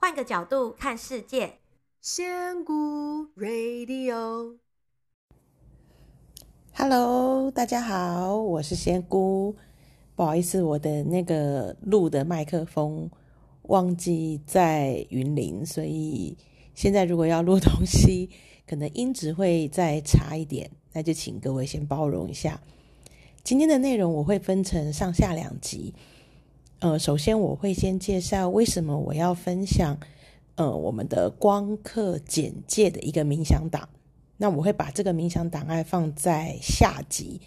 换个角度看世界，仙姑 Radio，Hello，大家好，我是仙姑。不好意思，我的那个录的麦克风忘记在云林，所以现在如果要录东西，可能音质会再差一点，那就请各位先包容一下。今天的内容我会分成上下两集。呃，首先我会先介绍为什么我要分享，呃，我们的光刻简介的一个冥想档。那我会把这个冥想档案放在下集，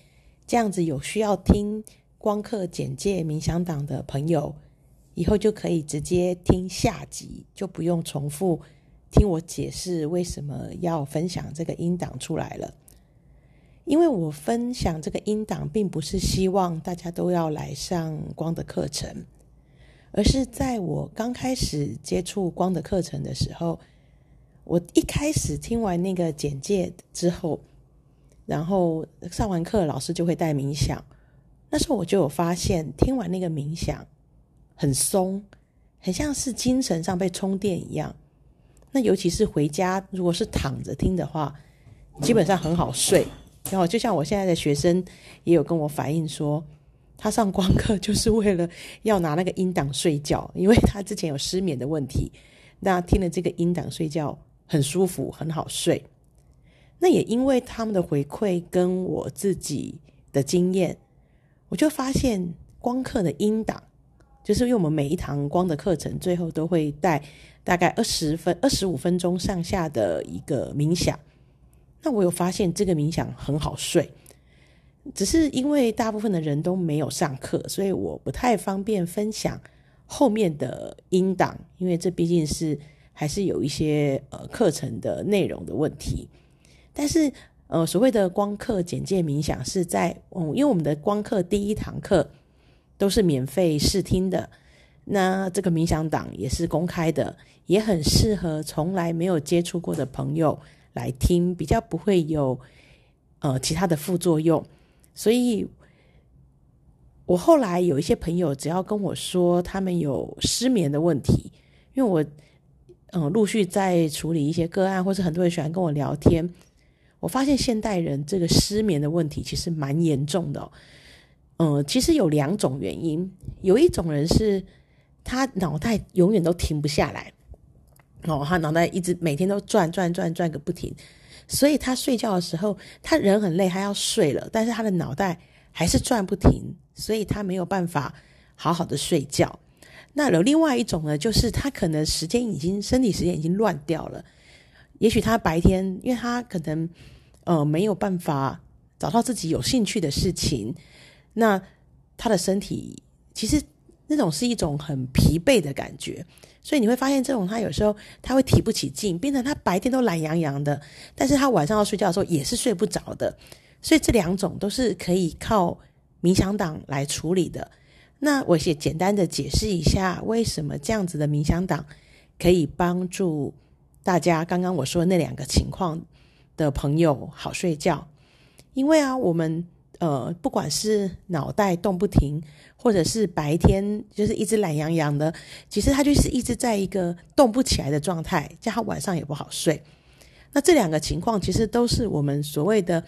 这样子有需要听光刻简介冥想档的朋友，以后就可以直接听下集，就不用重复听我解释为什么要分享这个音档出来了。因为我分享这个音档，并不是希望大家都要来上光的课程，而是在我刚开始接触光的课程的时候，我一开始听完那个简介之后，然后上完课，老师就会带冥想。那时候我就有发现，听完那个冥想很松，很像是精神上被充电一样。那尤其是回家，如果是躺着听的话，基本上很好睡。然后就像我现在的学生也有跟我反映说，他上光课就是 为了要拿那个音档睡觉，因为他之前有失眠的问题。那听了这个音档睡觉很舒服，很好睡。那也因为他们的回馈跟我自己的经验，我就发现光课的音档，就是因为我们每一堂光的课程最后都会带大概二十分、二十五分钟上下的一个冥想。那我有发现这个冥想很好睡，只是因为大部分的人都没有上课，所以我不太方便分享后面的音档，因为这毕竟是还是有一些呃课程的内容的问题。但是呃所谓的光课简介冥想是在嗯，因为我们的光课第一堂课都是免费试听的，那这个冥想档也是公开的，也很适合从来没有接触过的朋友。来听比较不会有呃其他的副作用，所以我后来有一些朋友只要跟我说他们有失眠的问题，因为我嗯、呃、陆续在处理一些个案，或是很多人喜欢跟我聊天，我发现现代人这个失眠的问题其实蛮严重的哦。嗯、呃，其实有两种原因，有一种人是他脑袋永远都停不下来。哦，他脑袋一直每天都转转转转个不停，所以他睡觉的时候，他人很累，他要睡了，但是他的脑袋还是转不停，所以他没有办法好好的睡觉。那有另外一种呢，就是他可能时间已经身体时间已经乱掉了，也许他白天，因为他可能呃没有办法找到自己有兴趣的事情，那他的身体其实那种是一种很疲惫的感觉。所以你会发现，这种他有时候他会提不起劲，变成他白天都懒洋洋的，但是他晚上要睡觉的时候也是睡不着的。所以这两种都是可以靠冥想党来处理的。那我也简单的解释一下，为什么这样子的冥想党可以帮助大家刚刚我说那两个情况的朋友好睡觉。因为啊，我们呃，不管是脑袋动不停。或者是白天就是一直懒洋洋的，其实他就是一直在一个动不起来的状态，叫他晚上也不好睡。那这两个情况其实都是我们所谓的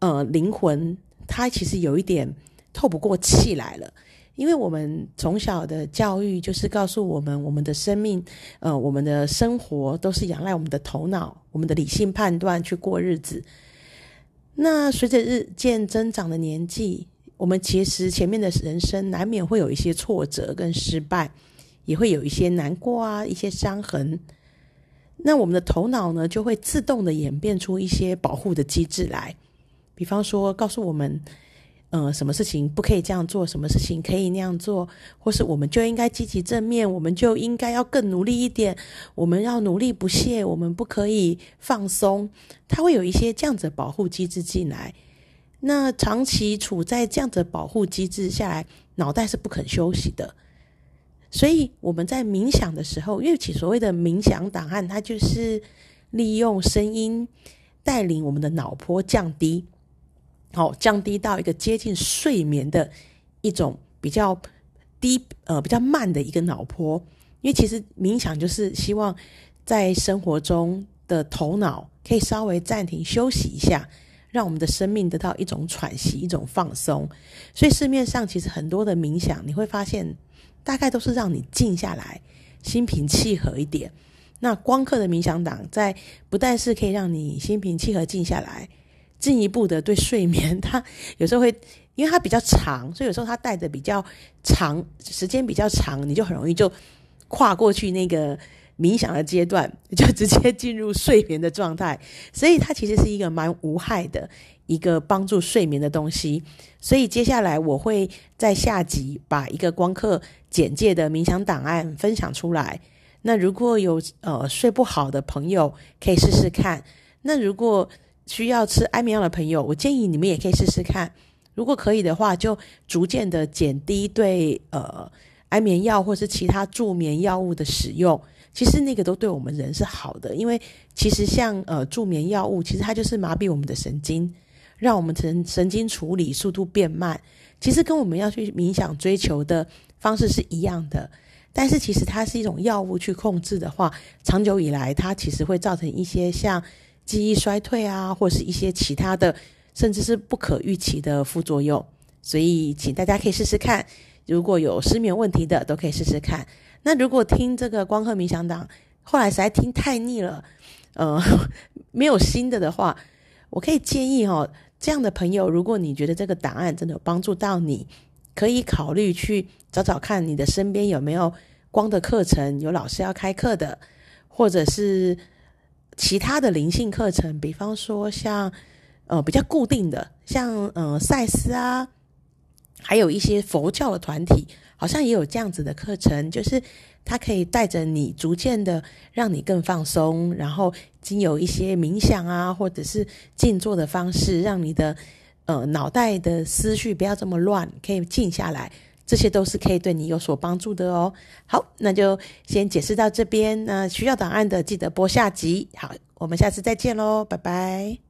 呃灵魂，它其实有一点透不过气来了。因为我们从小的教育就是告诉我们，我们的生命，呃，我们的生活都是仰赖我们的头脑、我们的理性判断去过日子。那随着日渐增长的年纪，我们其实前面的人生难免会有一些挫折跟失败，也会有一些难过啊，一些伤痕。那我们的头脑呢，就会自动的演变出一些保护的机制来，比方说告诉我们，呃，什么事情不可以这样做，什么事情可以那样做，或是我们就应该积极正面，我们就应该要更努力一点，我们要努力不懈，我们不可以放松。它会有一些这样子的保护机制进来。那长期处在这样的保护机制下来，脑袋是不肯休息的。所以我们在冥想的时候，因为其所谓的冥想档案，它就是利用声音带领我们的脑波降低，好，降低到一个接近睡眠的一种比较低呃比较慢的一个脑波。因为其实冥想就是希望在生活中的头脑可以稍微暂停休息一下，让我们的生命得到一种喘息、一种放松。所以市面上其实很多的冥想，你会发现大概都是让你静下来，心平气和一点。那光课的冥想档在不但是可以让你心平气和静下来，进一步的对睡眠，它有时候会因为它比较长，所以有时候它带的比较长时间比较长，你就很容易就跨过去那个冥想的阶段，就直接进入睡眠的状态。所以它其实是一个蛮无害的一个帮助睡眠的东西。所以接下来我会在下集把一个光刻简介的冥想档案分享出来。那如果有呃睡不好的朋友，可以试试看。那如果需要吃安眠药的朋友，我建议你们也可以试试看。如果可以的话，就逐渐的减低对呃安眠药或是其他助眠药物的使用。其实那个都对我们人是好的，因为其实像呃助眠药物，其实它就是麻痹我们的神经，让我们神神经处理速度变慢。其实跟我们要去冥想追求的方式是一样的。但是其实它是一种药物去控制的话，长久以来它其实会造成一些像记忆衰退啊，或是一些其他的，甚至是不可预期的副作用。所以请大家可以试试看，如果有失眠问题的都可以试试看。那如果听这个光课冥想档，后来实在听太腻了，呃，没有新的的话，我可以建议哦，这样的朋友，如果你觉得这个档案真的有帮助到你。可以考虑去找找看你的身边有没有光的课程，有老师要开课的，或者是其他的灵性课程，比方说像呃比较固定的，像呃赛斯啊，还有一些佛教的团体，好像也有这样子的课程，就是它可以带着你逐渐的让你更放松，然后经由一些冥想啊，或者是静坐的方式，让你的。呃，脑袋的思绪不要这么乱，可以静下来，这些都是可以对你有所帮助的哦。好，那就先解释到这边。那需要档案的记得播下集。好，我们下次再见喽，拜拜。